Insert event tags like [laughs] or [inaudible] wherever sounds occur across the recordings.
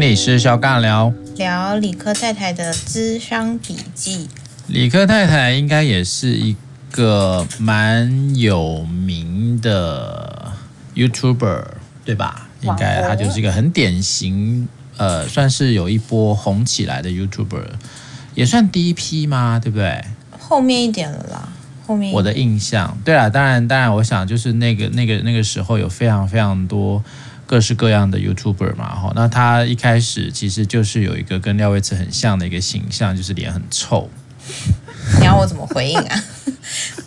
心理师小尬聊，聊理科太太的智商笔记。理科太太应该也是一个蛮有名的 YouTuber，对吧？应该他就是一个很典型，呃，算是有一波红起来的 YouTuber，也算第一批吗？对不对？后面一点了啦，后面我的印象，对啊，当然，当然，我想就是那个那个那个时候有非常非常多。各式各样的 YouTuber 嘛，哈，那他一开始其实就是有一个跟廖威慈很像的一个形象，就是脸很臭。你要我怎么回应啊？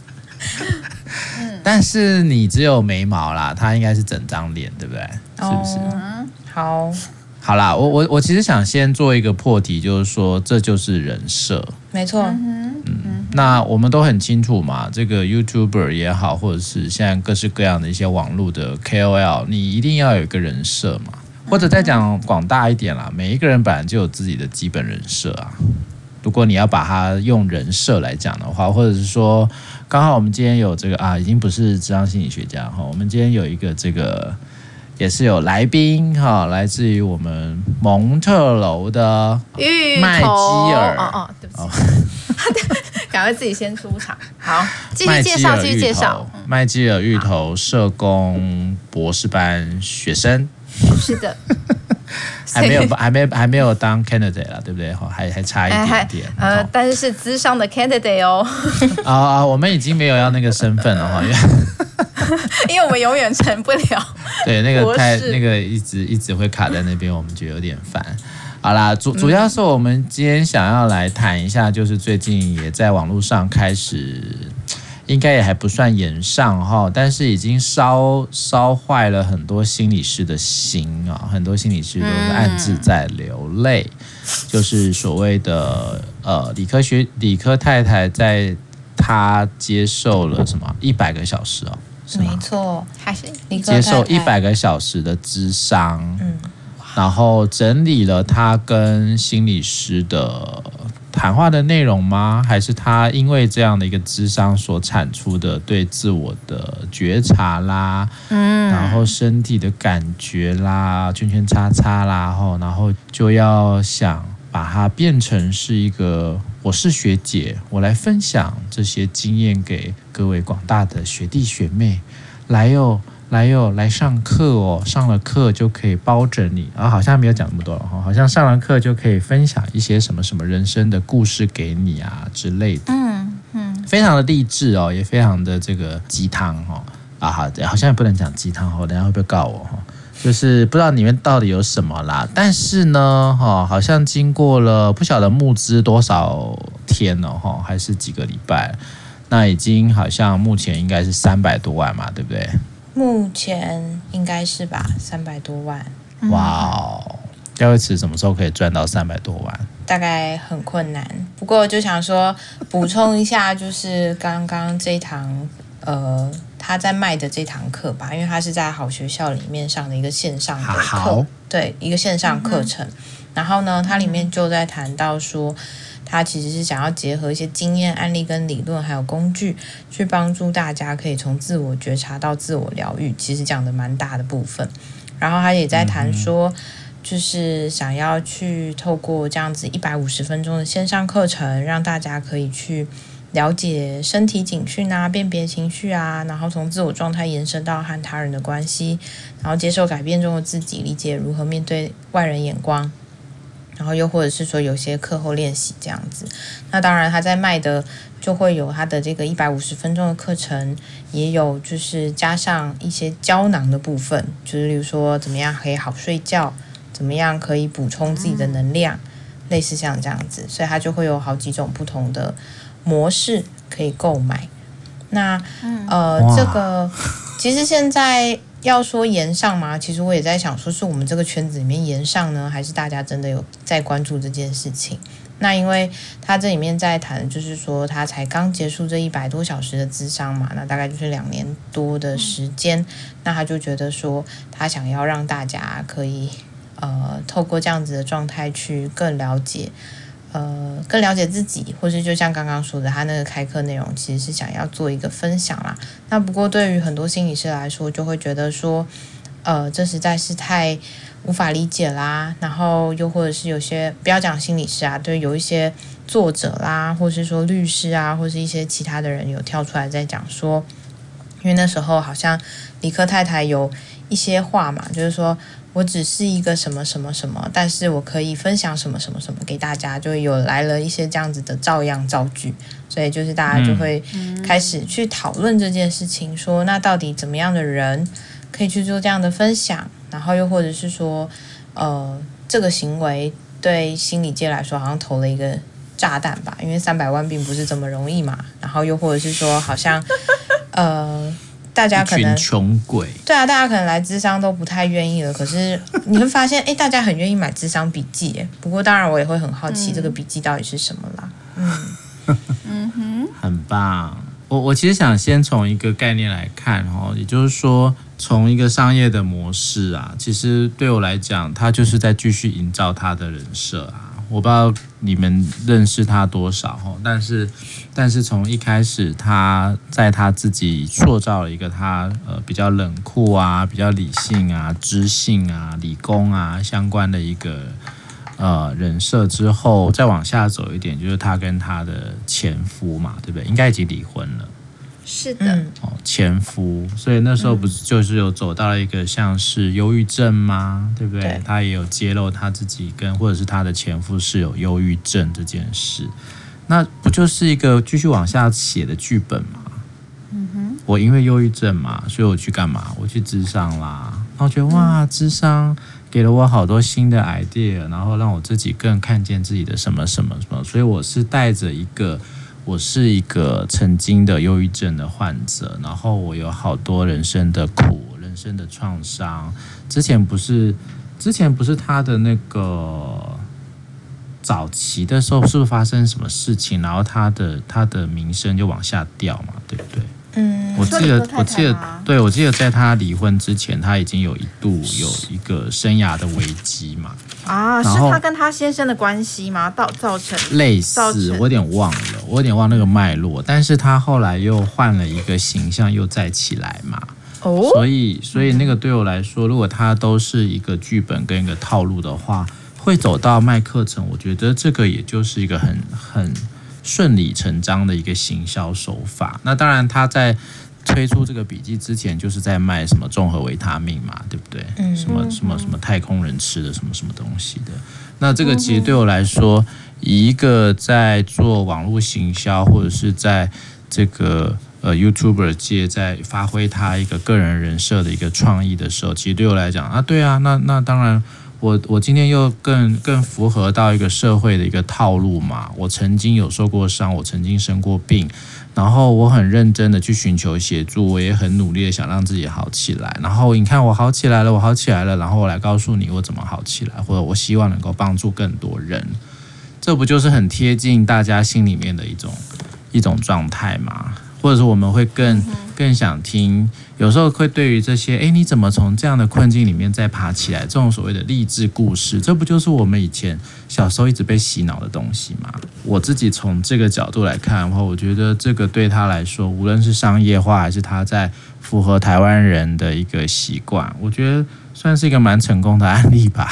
[laughs] 但是你只有眉毛啦，他应该是整张脸，对不对？是不是？哦、好，好啦，我我我其实想先做一个破题，就是说这就是人设，没错。嗯。那我们都很清楚嘛，这个 YouTuber 也好，或者是现在各式各样的一些网络的 KOL，你一定要有一个人设嘛，或者再讲广大一点啦，每一个人本来就有自己的基本人设啊。如果你要把它用人设来讲的话，或者是说，刚好我们今天有这个啊，已经不是智商心理学家哈，我们今天有一个这个也是有来宾哈，来自于我们蒙特楼的麦基尔。哦哦，对不起。哦 [laughs] 赶快自己先出场，好，继续介绍，继续介绍。麦基尔芋头社工博士班学生，是的，[laughs] 还没有，还没，还没有当 candidate 了，对不对？还还差一点点。呃，但是是资商的 candidate 哦。[laughs] 啊啊，我们已经没有要那个身份了哈，因 [laughs] 为因为我们永远成不了。对，那个太那个一直一直会卡在那边，我们觉得有点烦。好啦，主主要是我们今天想要来谈一下，就是最近也在网络上开始，应该也还不算演上哈，但是已经烧烧坏了很多心理师的心啊，很多心理师都是暗自在流泪，就是所谓的呃理科学理科太太在她接受了什么？一百个小时哦，没错，还是接受一百个小时的智商，嗯。然后整理了他跟心理师的谈话的内容吗？还是他因为这样的一个智商所产出的对自我的觉察啦，嗯，然后身体的感觉啦，圈圈叉叉啦，然后然后就要想把它变成是一个我是学姐，我来分享这些经验给各位广大的学弟学妹，来哟。来哟，来上课哦！上了课就可以包着你啊，好像没有讲那么多了哈，好像上了课就可以分享一些什么什么人生的故事给你啊之类的。嗯嗯，非常的励志哦，也非常的这个鸡汤哈啊，好，好像也不能讲鸡汤哦，等下会不会告我哈？就是不知道里面到底有什么啦，但是呢哈，好像经过了不晓得募资多少天了哈，还是几个礼拜，那已经好像目前应该是三百多万嘛，对不对？目前应该是吧，三百多万。哇哦，廖威慈什么时候可以赚到三百多万？大概很困难，不过就想说补充一下，就是刚刚这一堂呃他在卖的这堂课吧，因为他是在好学校里面上的一个线上的课，好对，一个线上课程。嗯、然后呢，它里面就在谈到说。他其实是想要结合一些经验案例跟理论，还有工具，去帮助大家可以从自我觉察到自我疗愈。其实讲的蛮大的部分。然后他也在谈说，就是想要去透过这样子一百五十分钟的线上课程，让大家可以去了解身体警讯啊，辨别情绪啊，然后从自我状态延伸到和他人的关系，然后接受改变中的自己，理解如何面对外人眼光。然后又或者是说有些课后练习这样子，那当然他在卖的就会有他的这个一百五十分钟的课程，也有就是加上一些胶囊的部分，就是例如说怎么样可以好睡觉，怎么样可以补充自己的能量，类似像这样子，所以他就会有好几种不同的模式可以购买。那呃，这个其实现在。要说延上吗？其实我也在想，说是我们这个圈子里面延上呢，还是大家真的有在关注这件事情？那因为他这里面在谈，就是说他才刚结束这一百多小时的智商嘛，那大概就是两年多的时间，那他就觉得说，他想要让大家可以呃，透过这样子的状态去更了解。呃，更了解自己，或是就像刚刚说的，他那个开课内容其实是想要做一个分享啦。那不过对于很多心理师来说，就会觉得说，呃，这实在是太无法理解啦。然后又或者是有些不要讲心理师啊，对，有一些作者啦，或是说律师啊，或是一些其他的人有跳出来在讲说，因为那时候好像理科太太有一些话嘛，就是说。我只是一个什么什么什么，但是我可以分享什么什么什么给大家，就有来了一些这样子的照样造句，所以就是大家就会开始去讨论这件事情，说那到底怎么样的人可以去做这样的分享，然后又或者是说，呃，这个行为对心理界来说好像投了一个炸弹吧，因为三百万并不是这么容易嘛，然后又或者是说好像，呃。大家可能穷鬼，对啊，大家可能来智商都不太愿意了。可是 [laughs] 你会发现，哎，大家很愿意买智商笔记。不过当然，我也会很好奇这个笔记到底是什么啦。嗯 [laughs] 嗯哼，很棒。我我其实想先从一个概念来看哦，也就是说，从一个商业的模式啊，其实对我来讲，它就是在继续营造他的人设啊。我不知道你们认识他多少哈，但是，但是从一开始，他在他自己塑造了一个他呃比较冷酷啊、比较理性啊、知性啊、理工啊相关的一个呃人设之后，再往下走一点，就是他跟他的前夫嘛，对不对？应该已经离婚了。是的，哦，前夫，所以那时候不是就是有走到了一个像是忧郁症吗？对不对？对，他也有揭露他自己跟或者是他的前夫是有忧郁症这件事，那不就是一个继续往下写的剧本吗？嗯哼，我因为忧郁症嘛，所以我去干嘛？我去智商啦，然后觉得哇，智商给了我好多新的 idea，然后让我自己更看见自己的什么什么什么，所以我是带着一个。我是一个曾经的忧郁症的患者，然后我有好多人生的苦、人生的创伤。之前不是，之前不是他的那个早期的时候，是不是发生什么事情，然后他的他的名声就往下掉嘛，对不对？嗯，我记得，我记得，对，我记得在他离婚之前，他已经有一度有一个生涯的危机嘛。啊，是他跟他先生的关系吗？造造成类似，我有点忘了，我有点忘那个脉络。但是他后来又换了一个形象，又再起来嘛。哦，所以，所以那个对我来说，如果他都是一个剧本跟一个套路的话，会走到卖课程，我觉得这个也就是一个很很。顺理成章的一个行销手法。那当然，他在推出这个笔记之前，就是在卖什么综合维他命嘛，对不对？嗯，什么什么什么太空人吃的什么什么东西的。那这个其实对我来说，一个在做网络行销或者是在这个呃 YouTuber 界在发挥他一个个人人设的一个创意的时候，其实对我来讲啊，对啊，那那当然。我我今天又更更符合到一个社会的一个套路嘛。我曾经有受过伤，我曾经生过病，然后我很认真的去寻求协助，我也很努力的想让自己好起来。然后你看我好起来了，我好起来了，然后我来告诉你我怎么好起来，或者我希望能够帮助更多人。这不就是很贴近大家心里面的一种一种状态吗？或者是我们会更更想听，有时候会对于这些，诶，你怎么从这样的困境里面再爬起来？这种所谓的励志故事，这不就是我们以前小时候一直被洗脑的东西吗？我自己从这个角度来看的话，我觉得这个对他来说，无论是商业化还是他在符合台湾人的一个习惯，我觉得算是一个蛮成功的案例吧。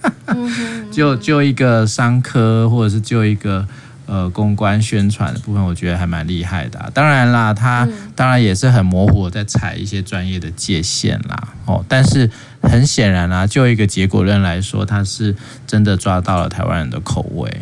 [laughs] 就就一个商科，或者是就一个。呃，公关宣传的部分，我觉得还蛮厉害的啊。当然啦，他当然也是很模糊的在踩一些专业的界限啦。哦，但是很显然啊，就一个结果论来说，他是真的抓到了台湾人的口味。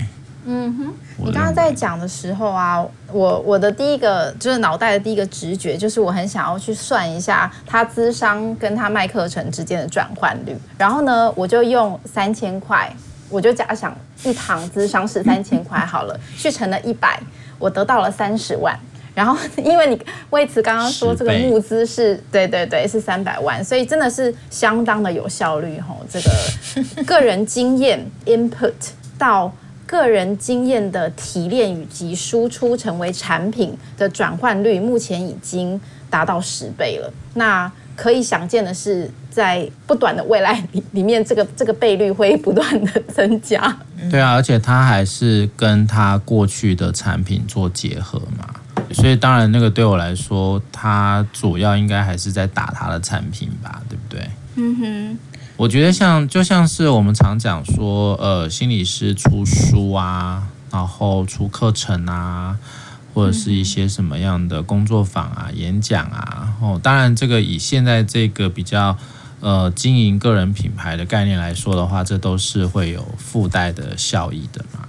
嗯哼，你刚刚在讲的时候啊，我我的第一个就是脑袋的第一个直觉，就是我很想要去算一下他资商跟他卖课程之间的转换率。然后呢，我就用三千块。我就假想一堂咨商是三千块好了，去乘了一百，我得到了三十万。然后因为你魏慈刚刚说这个募资是对对对是三百万，所以真的是相当的有效率吼。这个个人经验 input 到个人经验的提炼以及输出成为产品的转换率，目前已经达到十倍了。那可以想见的是，在不短的未来里里面，这个 [laughs] 这个倍率会不断的增加。对啊，而且它还是跟它过去的产品做结合嘛，所以当然那个对我来说，它主要应该还是在打它的产品吧，对不对？嗯哼，我觉得像就像是我们常讲说，呃，心理师出书啊，然后出课程啊。或者是一些什么样的工作坊啊、演讲啊，哦，当然这个以现在这个比较呃经营个人品牌的概念来说的话，这都是会有附带的效益的嘛。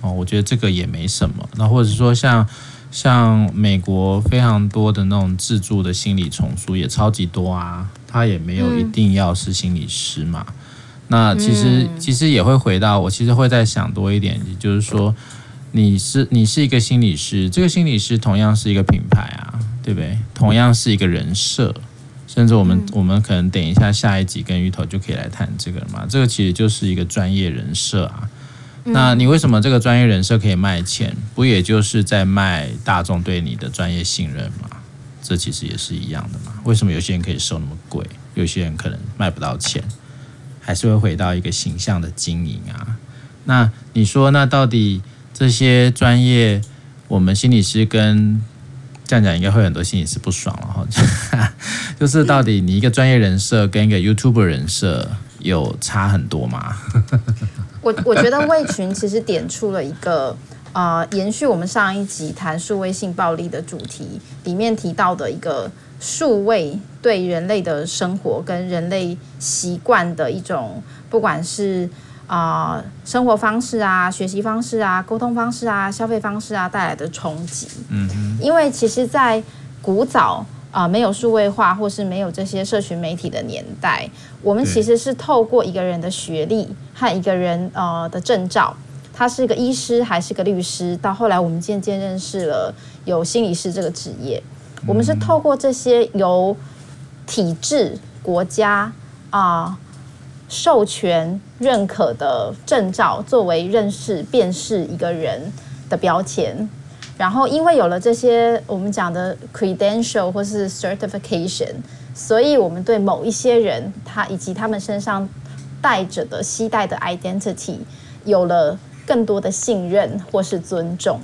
哦，我觉得这个也没什么。那或者说像像美国非常多的那种自助的心理丛书也超级多啊，他也没有一定要是心理师嘛。那其实其实也会回到我其实会再想多一点，也就是说。你是你是一个心理师，这个心理师同样是一个品牌啊，对不对？同样是一个人设，甚至我们、嗯、我们可能等一下下一集跟芋头就可以来谈这个了嘛。这个其实就是一个专业人设啊。那你为什么这个专业人设可以卖钱？不也就是在卖大众对你的专业信任吗？这其实也是一样的嘛。为什么有些人可以收那么贵，有些人可能卖不到钱？还是会回到一个形象的经营啊。那你说，那到底？这些专业，我们心理师跟这样讲，应该会很多心理师不爽了哈。[laughs] 就是到底你一个专业人设跟一个 YouTube 人设有差很多吗？[laughs] 我我觉得魏群其实点出了一个呃，延续我们上一集谈数位性暴力的主题里面提到的一个数位对人类的生活跟人类习惯的一种，不管是。啊、呃，生活方式啊，学习方式啊，沟通方式啊，消费方式啊，带来的冲击。嗯，因为其实，在古早啊、呃，没有数位化或是没有这些社群媒体的年代，我们其实是透过一个人的学历和一个人呃的证照，他是个医师还是个律师，到后来我们渐渐认识了有心理师这个职业。我们是透过这些由体制、国家啊。呃授权认可的证照作为认识辨识一个人的标签，然后因为有了这些我们讲的 credential 或是 certification，所以我们对某一些人他以及他们身上带着的携带的 identity 有了更多的信任或是尊重。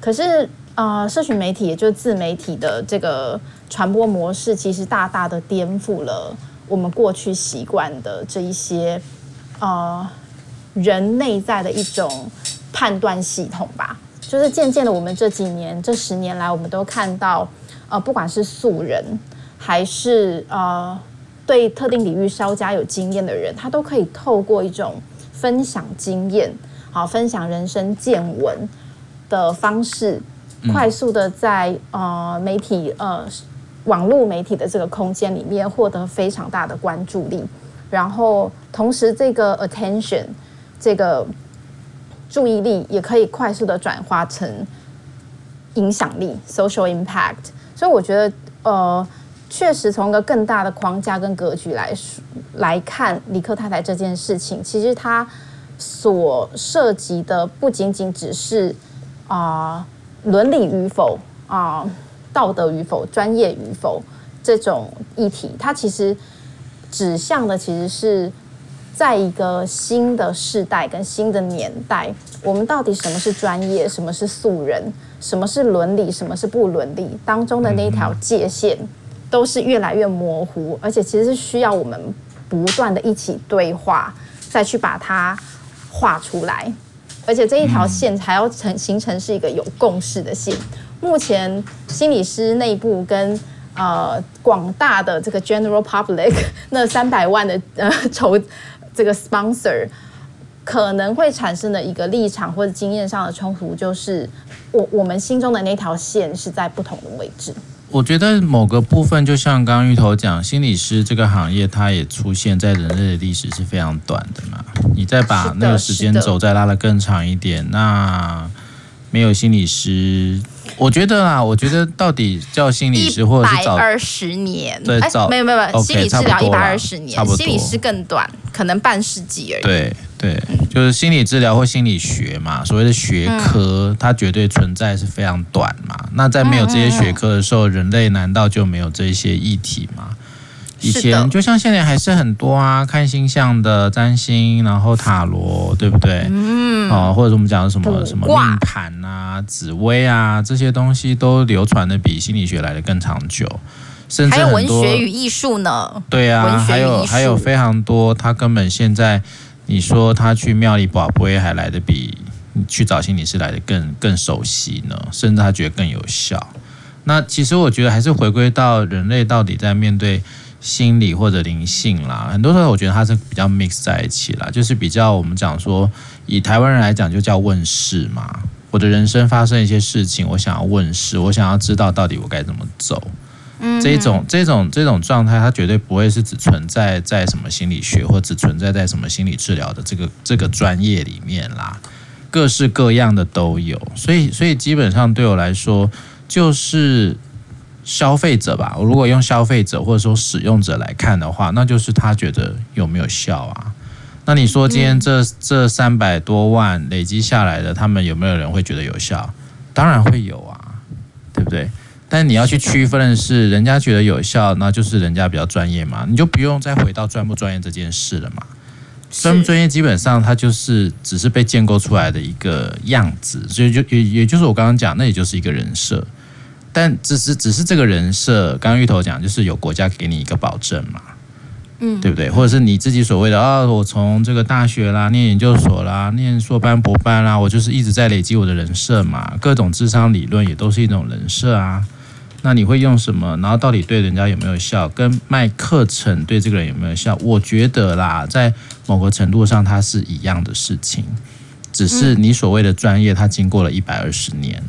可是啊、社群媒体也就是自媒体的这个传播模式，其实大大的颠覆了。我们过去习惯的这一些，呃，人内在的一种判断系统吧，就是渐渐的，我们这几年、这十年来，我们都看到，呃，不管是素人，还是呃，对特定领域稍加有经验的人，他都可以透过一种分享经验、好分享人生见闻的方式，快速的在呃媒体呃。网络媒体的这个空间里面获得非常大的关注力，然后同时这个 attention 这个注意力也可以快速的转化成影响力 social impact。所以我觉得，呃，确实从一个更大的框架跟格局来说来看，李克太太这件事情，其实它所涉及的不仅仅只是啊、伦理与否啊。道德与否、专业与否这种议题，它其实指向的其实是在一个新的世代跟新的年代，我们到底什么是专业，什么是素人，什么是伦理，什么是不伦理当中的那一条界限，都是越来越模糊，而且其实是需要我们不断的一起对话，再去把它画出来，而且这一条线还要成形成是一个有共识的线。目前心理师内部跟呃广大的这个 general public [laughs] 那三百万的呃筹这个 sponsor 可能会产生的一个立场或者经验上的冲突，就是我我们心中的那条线是在不同的位置。我觉得某个部分，就像刚刚芋头讲，心理师这个行业，它也出现在人类的历史是非常短的嘛。你再把那个时间轴再拉得更长一点，那没有心理师。我觉得啊，我觉得到底叫心理师或者是找二十年，对，找、欸、没有没有没有，okay, 心理治疗一百二十年，差不多，心理师更短，可能半世纪而已。对对，就是心理治疗或心理学嘛，所谓的学科，它绝对存在是非常短嘛。那在没有这些学科的时候，人类难道就没有这些议题吗？以前就像现在还是很多啊，看星象的占星，然后塔罗，对不对？嗯，哦，或者我们讲的什么什么命盘啊、紫薇啊这些东西，都流传的比心理学来的更长久。甚至还有文学与艺术呢？对啊，还有还有非常多，他根本现在你说他去庙里保杯还来得比你去找心理师来的更更熟悉呢，甚至他觉得更有效。那其实我觉得还是回归到人类到底在面对心理或者灵性啦，很多时候我觉得它是比较 mix 在一起啦，就是比较我们讲说以台湾人来讲就叫问世嘛。我的人生发生一些事情，我想要问世，我想要知道到底我该怎么走。嗯，这种这种这种状态，它绝对不会是只存在在什么心理学，或只存在在什么心理治疗的这个这个专业里面啦，各式各样的都有。所以，所以基本上对我来说，就是消费者吧。我如果用消费者或者说使用者来看的话，那就是他觉得有没有效啊？那你说今天这这三百多万累积下来的，他们有没有人会觉得有效？当然会有啊，对不对？但你要去区分的是，人家觉得有效，那就是人家比较专业嘛，你就不用再回到专不专业这件事了嘛。专不专业基本上它就是只是被建构出来的一个样子，所以就也也就是我刚刚讲，那也就是一个人设。但只是只是这个人设，刚刚芋头讲就是有国家给你一个保证嘛，嗯，对不对？或者是你自己所谓的啊、哦，我从这个大学啦、念研究所啦、念硕班、博班啦，我就是一直在累积我的人设嘛，各种智商理论也都是一种人设啊。那你会用什么？然后到底对人家有没有效？跟卖课程对这个人有没有效？我觉得啦，在某个程度上，它是一样的事情，只是你所谓的专业，它经过了一百二十年，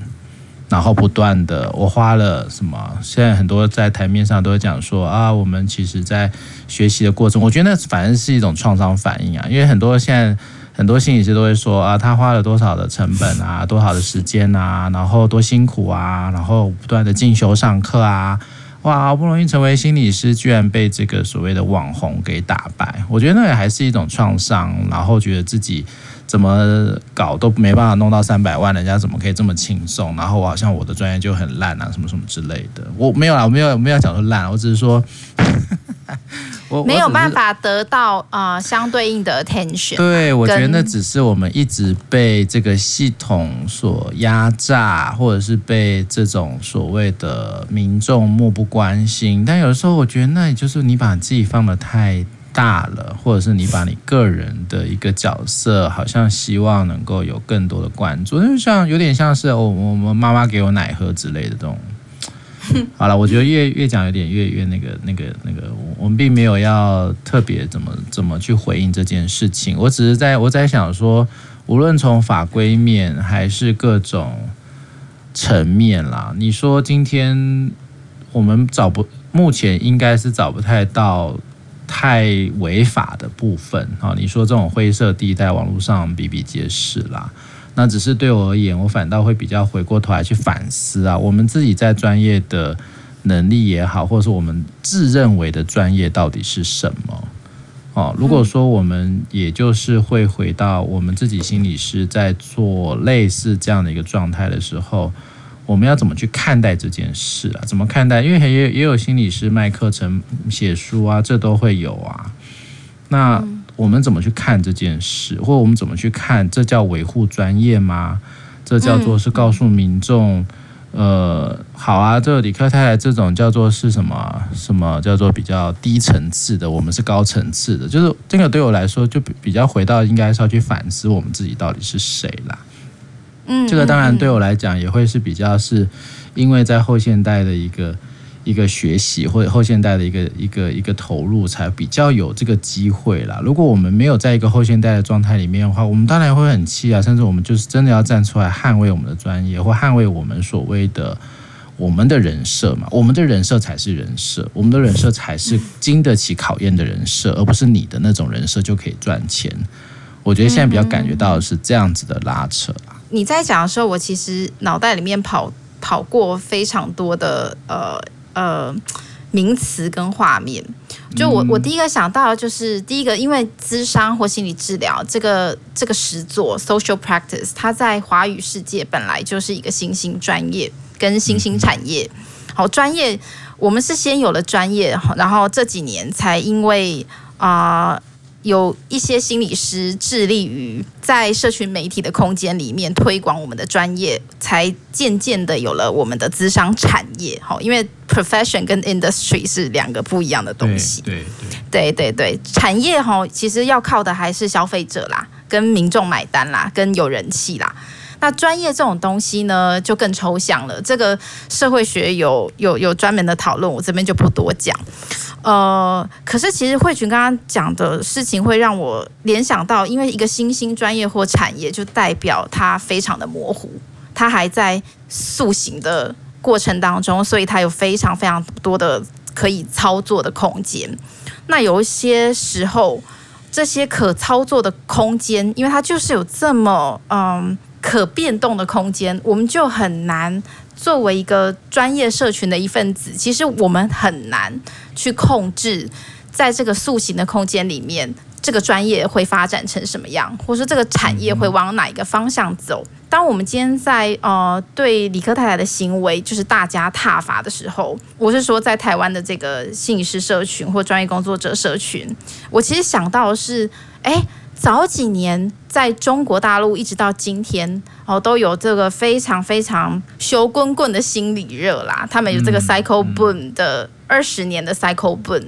然后不断的，我花了什么？现在很多在台面上都会讲说啊，我们其实在学习的过程，我觉得那反正是一种创伤反应啊，因为很多现在。很多心理师都会说啊，他花了多少的成本啊，多少的时间啊，然后多辛苦啊，然后不断的进修上课啊，哇，好不容易成为心理师，居然被这个所谓的网红给打败。我觉得那也还是一种创伤，然后觉得自己怎么搞都没办法弄到三百万，人家怎么可以这么轻松？然后我好像我的专业就很烂啊，什么什么之类的。我没有啦，我没有没有讲说烂，我只是说。[laughs] 我没有办法得到啊、呃、相对应的 attention。对，我觉得那只是我们一直被这个系统所压榨，或者是被这种所谓的民众漠不关心。但有时候我觉得，那也就是你把自己放的太大了，或者是你把你个人的一个角色，好像希望能够有更多的关注，就像有点像是我我们妈妈给我奶喝之类的这种。[laughs] 好了，我觉得越越讲有点越越那个那个那个，我们并没有要特别怎么怎么去回应这件事情。我只是在我在想说，无论从法规面还是各种层面啦，你说今天我们找不，目前应该是找不太到太违法的部分啊。你说这种灰色地带，网络上比比皆是啦。那只是对我而言，我反倒会比较回过头来去反思啊，我们自己在专业的能力也好，或者是我们自认为的专业到底是什么？哦，如果说我们也就是会回到我们自己心理师在做类似这样的一个状态的时候，我们要怎么去看待这件事啊？怎么看待？因为也也有心理师卖课程、写书啊，这都会有啊。那。我们怎么去看这件事，或者我们怎么去看？这叫维护专业吗？这叫做是告诉民众，呃，好啊，这个理科太太这种叫做是什么？什么叫做比较低层次的？我们是高层次的，就是这个对我来说就比较回到应该是要去反思我们自己到底是谁啦。嗯，这个当然对我来讲也会是比较是因为在后现代的一个。一个学习或者后现代的一个一个一个投入，才比较有这个机会啦。如果我们没有在一个后现代的状态里面的话，我们当然会很气啊，甚至我们就是真的要站出来捍卫我们的专业，或捍卫我们所谓的我们的人设嘛。我们的人设才是人设，我们的人设才是经得起考验的人设，而不是你的那种人设就可以赚钱。我觉得现在比较感觉到的是这样子的拉扯啊。你在讲的时候，我其实脑袋里面跑跑过非常多的呃。呃，名词跟画面，就我我第一个想到的就是第一个，因为咨商或心理治疗这个这个实作 social practice，它在华语世界本来就是一个新兴专业跟新兴产业。好，专业，我们是先有了专业，然后这几年才因为啊。呃有一些心理师致力于在社群媒体的空间里面推广我们的专业，才渐渐的有了我们的资商产业。好，因为 profession 跟 industry 是两个不一样的东西。对对对对对，产业哈，其实要靠的还是消费者啦，跟民众买单啦，跟有人气啦。那专业这种东西呢，就更抽象了。这个社会学有有有专门的讨论，我这边就不多讲。呃，可是其实慧群刚刚讲的事情会让我联想到，因为一个新兴专业或产业，就代表它非常的模糊，它还在塑形的过程当中，所以它有非常非常多的可以操作的空间。那有一些时候，这些可操作的空间，因为它就是有这么嗯可变动的空间，我们就很难。作为一个专业社群的一份子，其实我们很难去控制，在这个塑形的空间里面，这个专业会发展成什么样，或是这个产业会往哪一个方向走。当我们今天在呃对理科太太的行为就是大加挞伐的时候，我是说在台湾的这个心理师社群或专业工作者社群，我其实想到的是，哎。早几年，在中国大陆一直到今天，哦，都有这个非常非常修滚滚的心理热啦。他们有这个 cycle boom 的二十年的 cycle boom，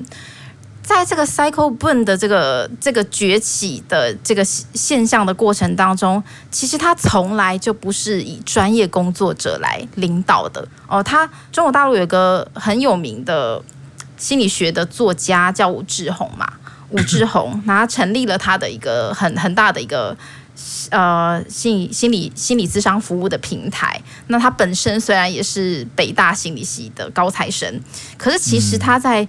在这个 cycle boom 的这个这个崛起的这个现象的过程当中，其实他从来就不是以专业工作者来领导的哦。他中国大陆有个很有名的心理学的作家叫武志红嘛。武志红，[laughs] 然后成立了他的一个很很大的一个呃心理心理心理咨商服务的平台。那他本身虽然也是北大心理系的高材生，可是其实他在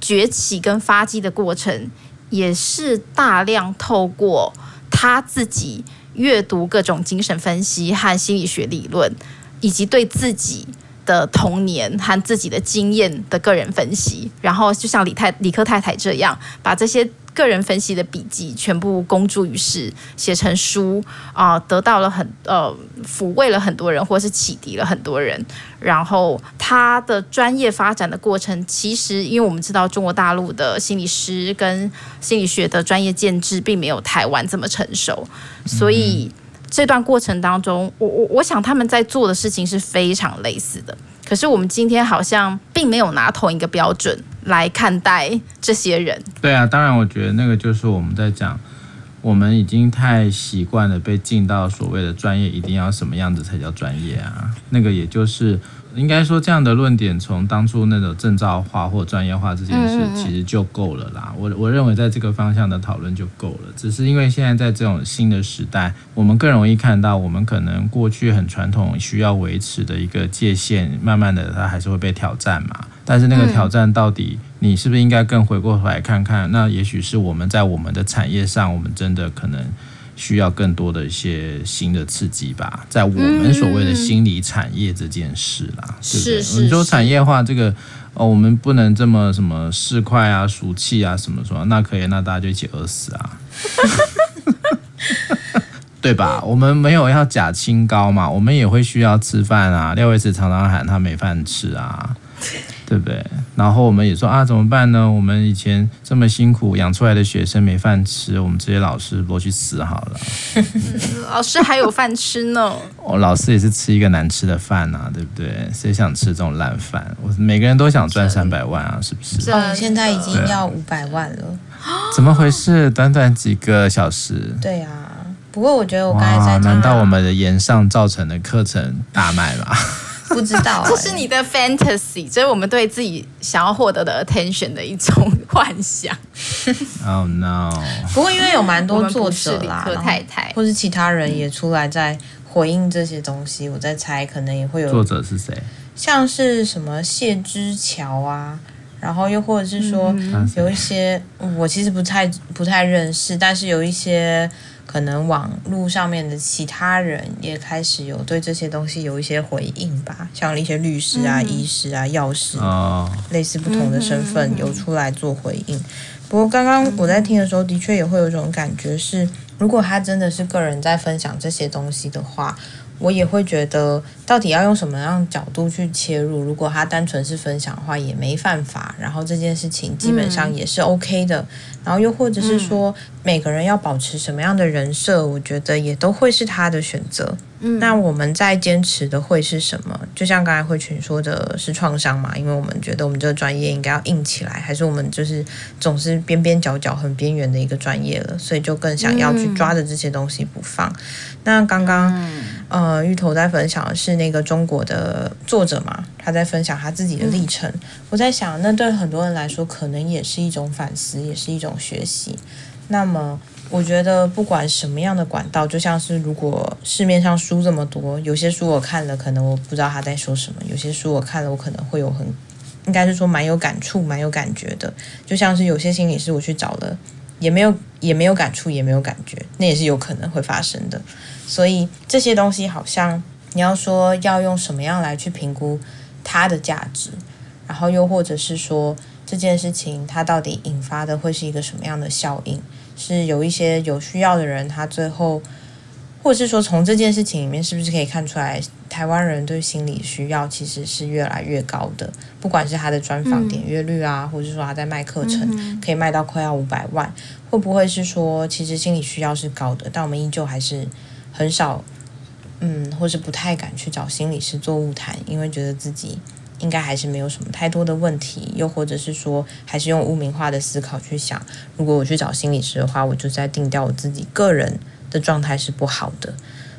崛起跟发迹的过程，也是大量透过他自己阅读各种精神分析和心理学理论，以及对自己。的童年和自己的经验的个人分析，然后就像李太李克太太这样，把这些个人分析的笔记全部公诸于世，写成书啊、得到了很呃抚慰了很多人，或是启迪了很多人。然后他的专业发展的过程，其实因为我们知道中国大陆的心理师跟心理学的专业建制并没有台湾这么成熟，所以。这段过程当中，我我我想他们在做的事情是非常类似的，可是我们今天好像并没有拿同一个标准来看待这些人。对啊，当然，我觉得那个就是我们在讲，我们已经太习惯了被进到所谓的专业，一定要什么样子才叫专业啊？那个也就是。应该说，这样的论点从当初那种证照化或专业化这件事，其实就够了啦。我我认为在这个方向的讨论就够了。只是因为现在在这种新的时代，我们更容易看到，我们可能过去很传统需要维持的一个界限，慢慢的它还是会被挑战嘛。但是那个挑战到底，你是不是应该更回过头来看看？那也许是我们在我们的产业上，我们真的可能。需要更多的一些新的刺激吧，在我们所谓的心理产业这件事啦，嗯、对不对？你说产业化这个，哦，我们不能这么什么市侩啊、俗气啊什么什么，那可以，那大家就一起饿死啊，[laughs] 对吧？我们没有要假清高嘛，我们也会需要吃饭啊。廖维慈常常喊他没饭吃啊。对不对？然后我们也说啊，怎么办呢？我们以前这么辛苦养出来的学生没饭吃，我们这些老师都去死好了。[laughs] 老师还有饭吃呢。我老师也是吃一个难吃的饭啊，对不对？谁想吃这种烂饭？我每个人都想赚三百万啊，是不是？哦，现在已经要五百万了。怎么回事？短短几个小时。对啊，不过我觉得我刚才在讲，难道我们的延上造成的课程大卖吗？[laughs] 不知道、欸，这是你的 fantasy，这是我们对自己想要获得的 attention 的一种幻想。[laughs] Oh no！不过因为有蛮多作者啦，太太或是其他人也出来在回应这些东西，我在猜可能也会有。作者是谁？像是什么谢之桥啊，然后又或者是说有一些我其实不太不太认识，但是有一些。可能网络上面的其他人也开始有对这些东西有一些回应吧，像一些律师啊、嗯、医师啊、药师，哦、类似不同的身份有出来做回应。不过刚刚我在听的时候，的确也会有一种感觉是，如果他真的是个人在分享这些东西的话，我也会觉得，到底要用什么样角度去切入？如果他单纯是分享的话，也没犯法。然后这件事情基本上也是 OK 的。嗯、然后又或者是说，每个人要保持什么样的人设，我觉得也都会是他的选择。嗯，那我们在坚持的会是什么？就像刚才慧群说的是创伤嘛，因为我们觉得我们这个专业应该要硬起来，还是我们就是总是边边角角很边缘的一个专业了，所以就更想要去抓着这些东西不放。嗯、那刚刚、嗯、呃芋头在分享的是那个中国的作者嘛，他在分享他自己的历程。嗯、我在想，那对很多人来说，可能也是一种反思，也是一种学习。那么。我觉得不管什么样的管道，就像是如果市面上书这么多，有些书我看了，可能我不知道他在说什么；有些书我看了，我可能会有很，应该是说蛮有感触、蛮有感觉的。就像是有些心理师我去找了，也没有也没有感触，也没有感觉，那也是有可能会发生的。所以这些东西好像你要说要用什么样来去评估它的价值，然后又或者是说这件事情它到底引发的会是一个什么样的效应？是有一些有需要的人，他最后，或者是说从这件事情里面，是不是可以看出来，台湾人对心理需要其实是越来越高的？不管是他的专访点阅率啊，嗯、或者是说他在卖课程，可以卖到快要五百万，会不会是说其实心理需要是高的，但我们依旧还是很少，嗯，或是不太敢去找心理师做物谈，因为觉得自己。应该还是没有什么太多的问题，又或者是说，还是用污名化的思考去想，如果我去找心理师的话，我就在定掉我自己个人的状态是不好的。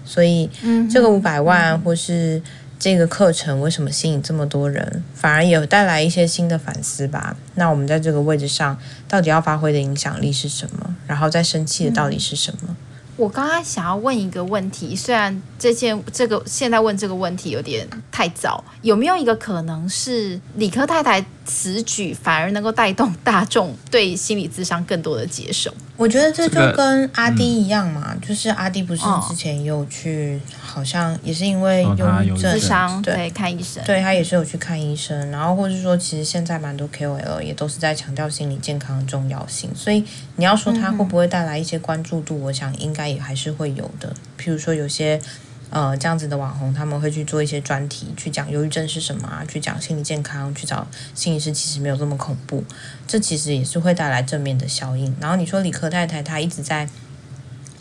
所以，这个五百万或是这个课程为什么吸引这么多人，反而也有带来一些新的反思吧。那我们在这个位置上，到底要发挥的影响力是什么？然后在生气的到底是什么？我刚刚想要问一个问题，虽然这件这个现在问这个问题有点太早，有没有一个可能是理科太太此举反而能够带动大众对心理智商更多的接受？我觉得这就跟阿滴一样嘛，这个嗯、就是阿滴不是之前也有去，哦、好像也是因为忧郁症，对，对看医生，对他也是有去看医生，然后或者说其实现在蛮多 KOL 也都是在强调心理健康的重要性，所以你要说他会不会带来一些关注度，嗯、我想应该也还是会有的，譬如说有些。呃，这样子的网红他们会去做一些专题，去讲忧郁症是什么啊，去讲心理健康，去找心理师，其实没有这么恐怖。这其实也是会带来正面的效应。然后你说理科太太她一直在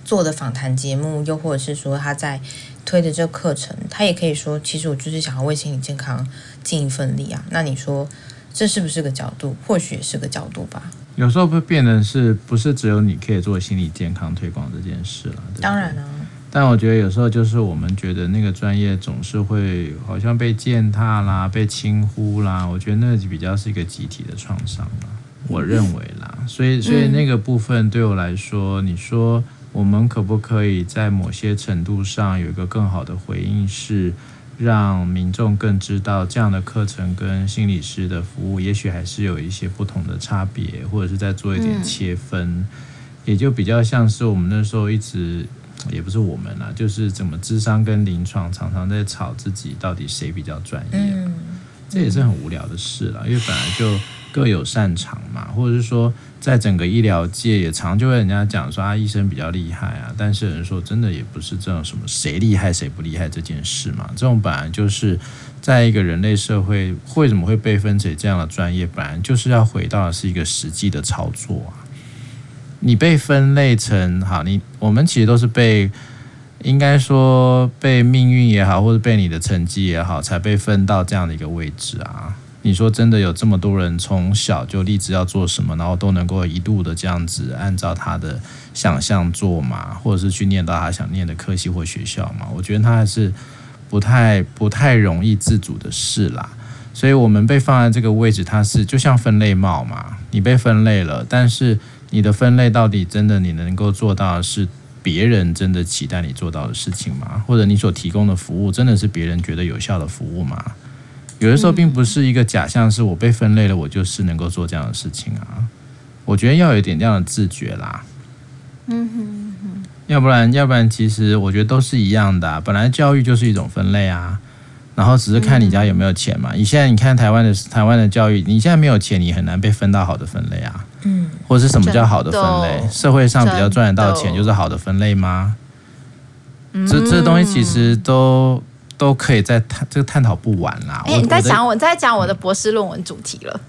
做的访谈节目，又或者是说她在推的这个课程，她也可以说，其实我就是想要为心理健康尽一份力啊。那你说这是不是个角度？或许也是个角度吧。有时候会变成是不是只有你可以做心理健康推广这件事了？对对，当然了。但我觉得有时候就是我们觉得那个专业总是会好像被践踏啦、被轻忽啦。我觉得那比较是一个集体的创伤吧，我认为啦。所以，所以那个部分对我来说，你说我们可不可以在某些程度上有一个更好的回应，是让民众更知道这样的课程跟心理师的服务，也许还是有一些不同的差别，或者是在做一点切分，也就比较像是我们那时候一直。也不是我们啦，就是怎么智商跟临床常常在吵自己到底谁比较专业，嗯，这也是很无聊的事了，因为本来就各有擅长嘛，或者是说在整个医疗界也常就会人家讲说啊，医生比较厉害啊，但是人说真的也不是这种什么谁厉害谁不厉害这件事嘛，这种本来就是在一个人类社会为什么会被分成这样的专业，本来就是要回到的是一个实际的操作啊。你被分类成好，你我们其实都是被，应该说被命运也好，或者被你的成绩也好，才被分到这样的一个位置啊。你说真的有这么多人从小就立志要做什么，然后都能够一度的这样子按照他的想象做嘛，或者是去念到他想念的科系或学校嘛？我觉得他还是不太不太容易自主的事啦。所以我们被放在这个位置，它是就像分类帽嘛，你被分类了，但是。你的分类到底真的你能够做到的是别人真的期待你做到的事情吗？或者你所提供的服务真的是别人觉得有效的服务吗？有的时候并不是一个假象，是我被分类了，我就是能够做这样的事情啊。我觉得要有一点这样的自觉啦。嗯哼哼，要不然要不然其实我觉得都是一样的啊。本来教育就是一种分类啊。然后只是看你家有没有钱嘛。你现在你看台湾的台湾的教育，你现在没有钱，你很难被分到好的分类啊。嗯。或者是什么叫好的分类？社会上比较赚得到钱就是好的分类吗？这这东西其实都都可以在探这个探讨不完啦。哎、欸，你在讲我，你在讲我的博士论文主题了。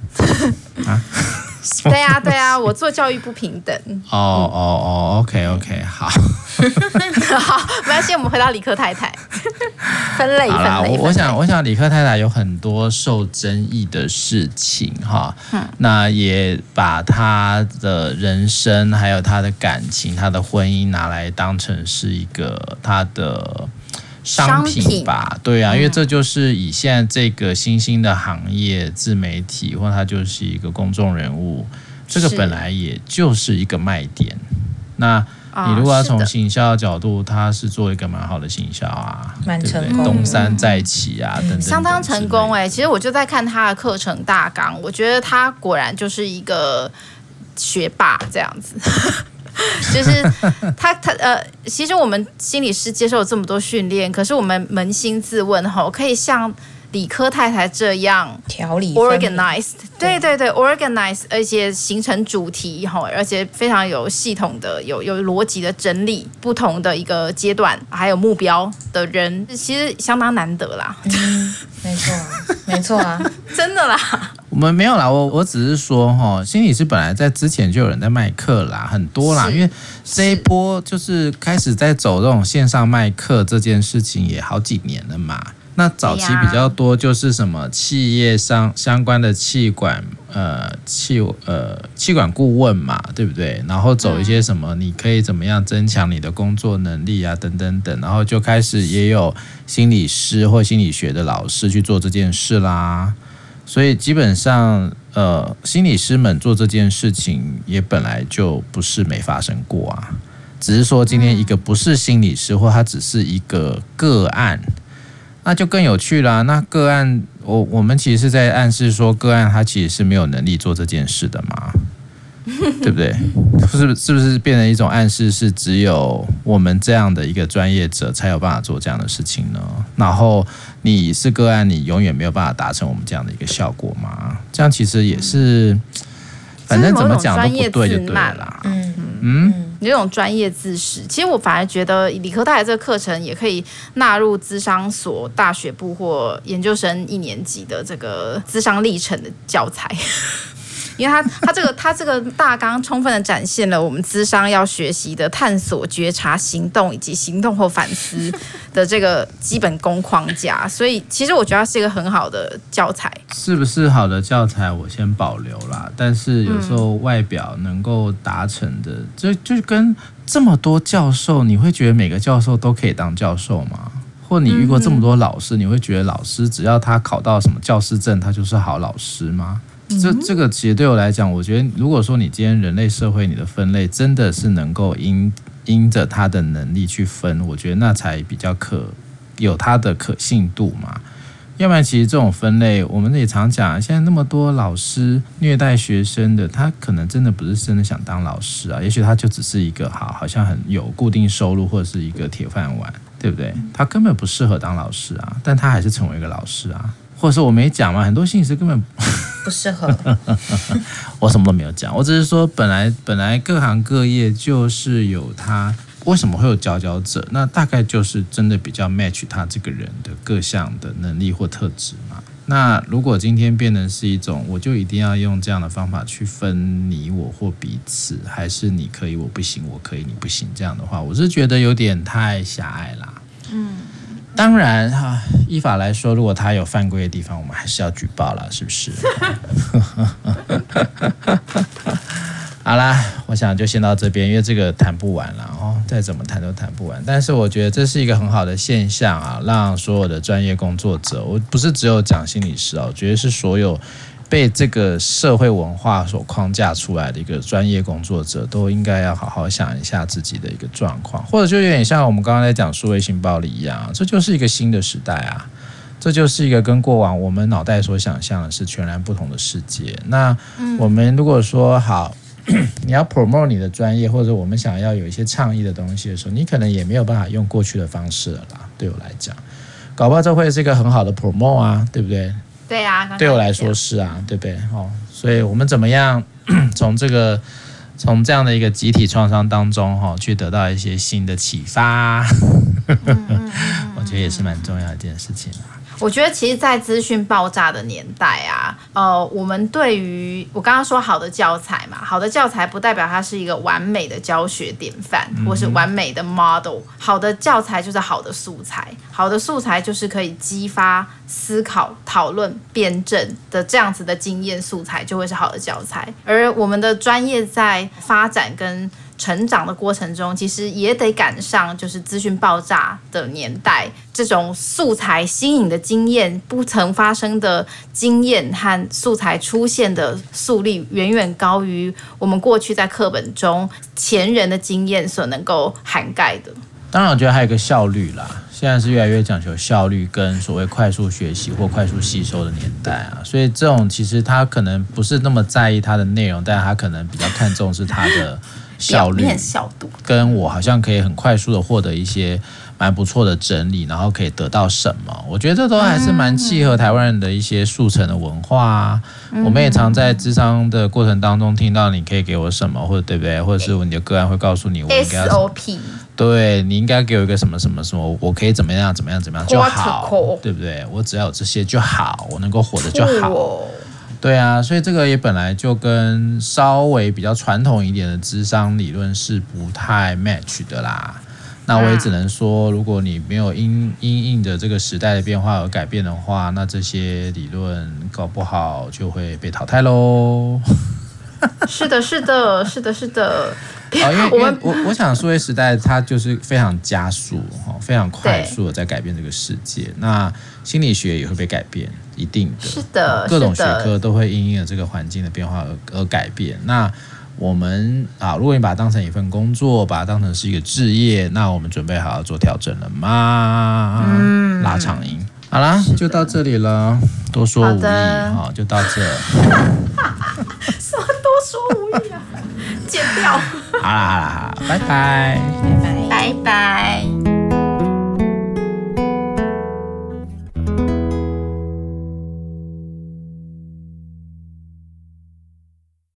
啊？[laughs] 对呀、啊，对呀、啊，我做教育不平等。哦哦哦，OK OK，好，[laughs] 好，没关系，我们回到理科太太，[laughs] 分类分类。我我想，我想理科太太有很多受争议的事情哈，嗯、那也把她的人生，还有她的感情，她的婚姻拿来当成是一个她的。商品吧，品对啊，因为这就是以现在这个新兴的行业，自媒体，或他就是一个公众人物，这个本来也就是一个卖点。那你如果要从行销的角度，他是做一个蛮好的行销啊，蛮成功，东山再起啊，等等，相当成功哎。其实我就在看他的课程大纲，我觉得他果然就是一个学霸这样子。[laughs] 就是他他呃，其实我们心理师接受了这么多训练，可是我们扪心自问哈，可以像理科太太这样条理 organized，对对对，organized，而且形成主题哈，而且非常有系统的、有有逻辑的整理不同的一个阶段还有目标的人，其实相当难得啦。嗯，没错，[laughs] 没错啊，真的啦。我们没有啦，我我只是说哈，心理师本来在之前就有人在卖课啦，很多啦，因为这一波就是开始在走这种线上卖课这件事情也好几年了嘛。那早期比较多就是什么企业上相关的企管呃企呃企管顾问嘛，对不对？然后走一些什么你可以怎么样增强你的工作能力啊等等等，然后就开始也有心理师或心理学的老师去做这件事啦。所以基本上，呃，心理师们做这件事情也本来就不是没发生过啊，只是说今天一个不是心理师，或他只是一个个案，那就更有趣了啊。那个案，我我们其实是在暗示说，个案他其实是没有能力做这件事的嘛。[laughs] 对不对？是不是是不是变成一种暗示？是只有我们这样的一个专业者才有办法做这样的事情呢？然后你是个案，你永远没有办法达成我们这样的一个效果吗？这样其实也是，反正怎么讲都不对就对了啦。嗯嗯，你这种专业知识。其实我反而觉得理科大学这个课程也可以纳入资商所大学部或研究生一年级的这个资商历程的教材。因为他他这个 [laughs] 他这个大纲充分的展现了我们咨商要学习的探索、觉察、行动以及行动后反思的这个基本功框架，[laughs] 所以其实我觉得它是一个很好的教材。是不是好的教材，我先保留啦。但是有时候外表能够达成的，就就跟这么多教授，你会觉得每个教授都可以当教授吗？或你遇过这么多老师，你会觉得老师只要他考到什么教师证，他就是好老师吗？这这个其实对我来讲，我觉得如果说你今天人类社会你的分类真的是能够因因着他的能力去分，我觉得那才比较可有它的可信度嘛。要不然其实这种分类，我们也常讲，现在那么多老师虐待学生的，他可能真的不是真的想当老师啊，也许他就只是一个好好像很有固定收入或者是一个铁饭碗，对不对？他根本不适合当老师啊，但他还是成为一个老师啊。或者说我没讲嘛，很多心理师根本 [laughs] 不适合。[laughs] 我什么都没有讲，我只是说本来本来各行各业就是有他为什么会有佼佼者，那大概就是真的比较 match 他这个人的各项的能力或特质嘛。那如果今天变成是一种，我就一定要用这样的方法去分你我或彼此，还是你可以我不行，我可以你不行这样的话，我是觉得有点太狭隘啦。嗯。当然哈，依法来说，如果他有犯规的地方，我们还是要举报了，是不是？[laughs] 好啦，我想就先到这边，因为这个谈不完了哦，再怎么谈都谈不完。但是我觉得这是一个很好的现象啊，让所有的专业工作者，我不是只有讲心理师啊，我觉得是所有。被这个社会文化所框架出来的一个专业工作者，都应该要好好想一下自己的一个状况，或者就有点像我们刚刚在讲数位性暴力一样，这就是一个新的时代啊，这就是一个跟过往我们脑袋所想象的是全然不同的世界。那我们如果说好，[clears throat] 你要 promote 你的专业，或者我们想要有一些倡议的东西的时候，你可能也没有办法用过去的方式了啦。对我来讲，搞不好这会是一个很好的 promote 啊，对不对？对啊，刚刚对我来说是啊，对不对？哦，所以我们怎么样 [clears throat] 从这个从这样的一个集体创伤当中哈，去得到一些新的启发？[laughs] 我觉得也是蛮重要的一件事情啊。我觉得其实，在资讯爆炸的年代啊，呃，我们对于我刚刚说好的教材嘛，好的教材不代表它是一个完美的教学典范，或是完美的 model。好的教材就是好的素材，好的素材就是可以激发思考、讨论、辩证的这样子的经验素材，就会是好的教材。而我们的专业在发展跟成长的过程中，其实也得赶上就是资讯爆炸的年代，这种素材新颖的经验、不曾发生的经验和素材出现的速率，远远高于我们过去在课本中前人的经验所能够涵盖的。当然，我觉得还有一个效率啦，现在是越来越讲求效率跟所谓快速学习或快速吸收的年代啊，所以这种其实他可能不是那么在意它的内容，但他可能比较看重是它的。效率、效度，跟我好像可以很快速的获得一些蛮不错的整理，然后可以得到什么？我觉得这都还是蛮契合台湾人的一些速成的文化啊。我们也常在智商的过程当中听到，你可以给我什么，或者对不对？或者是你的个案会告诉你，我应该 SOP，对，你应该给我一个什么什么什么，我可以怎么样怎么样怎么样就好，对不对？我只要有这些就好，我能够活得就好。对啊，所以这个也本来就跟稍微比较传统一点的智商理论是不太 match 的啦。那我也只能说，如果你没有因因应着这个时代的变化而改变的话，那这些理论搞不好就会被淘汰喽。[laughs] 是的，是的，是的，是的。啊，[laughs] 因为我我我想，数位时代它就是非常加速哈，非常快速的在改变这个世界。那心理学也会被改变，一定的。是的，各种学科都会因应了这个环境的变化而而改变。那我们啊，如果你把它当成一份工作，把它当成是一个职业，那我们准备好要做调整了吗？嗯，拉长音。好啦，就到这里了。多说无益，好，就到这。[laughs] 什么多说无益啊？剪掉。好啦好啦好啦，拜拜，拜拜。拜拜。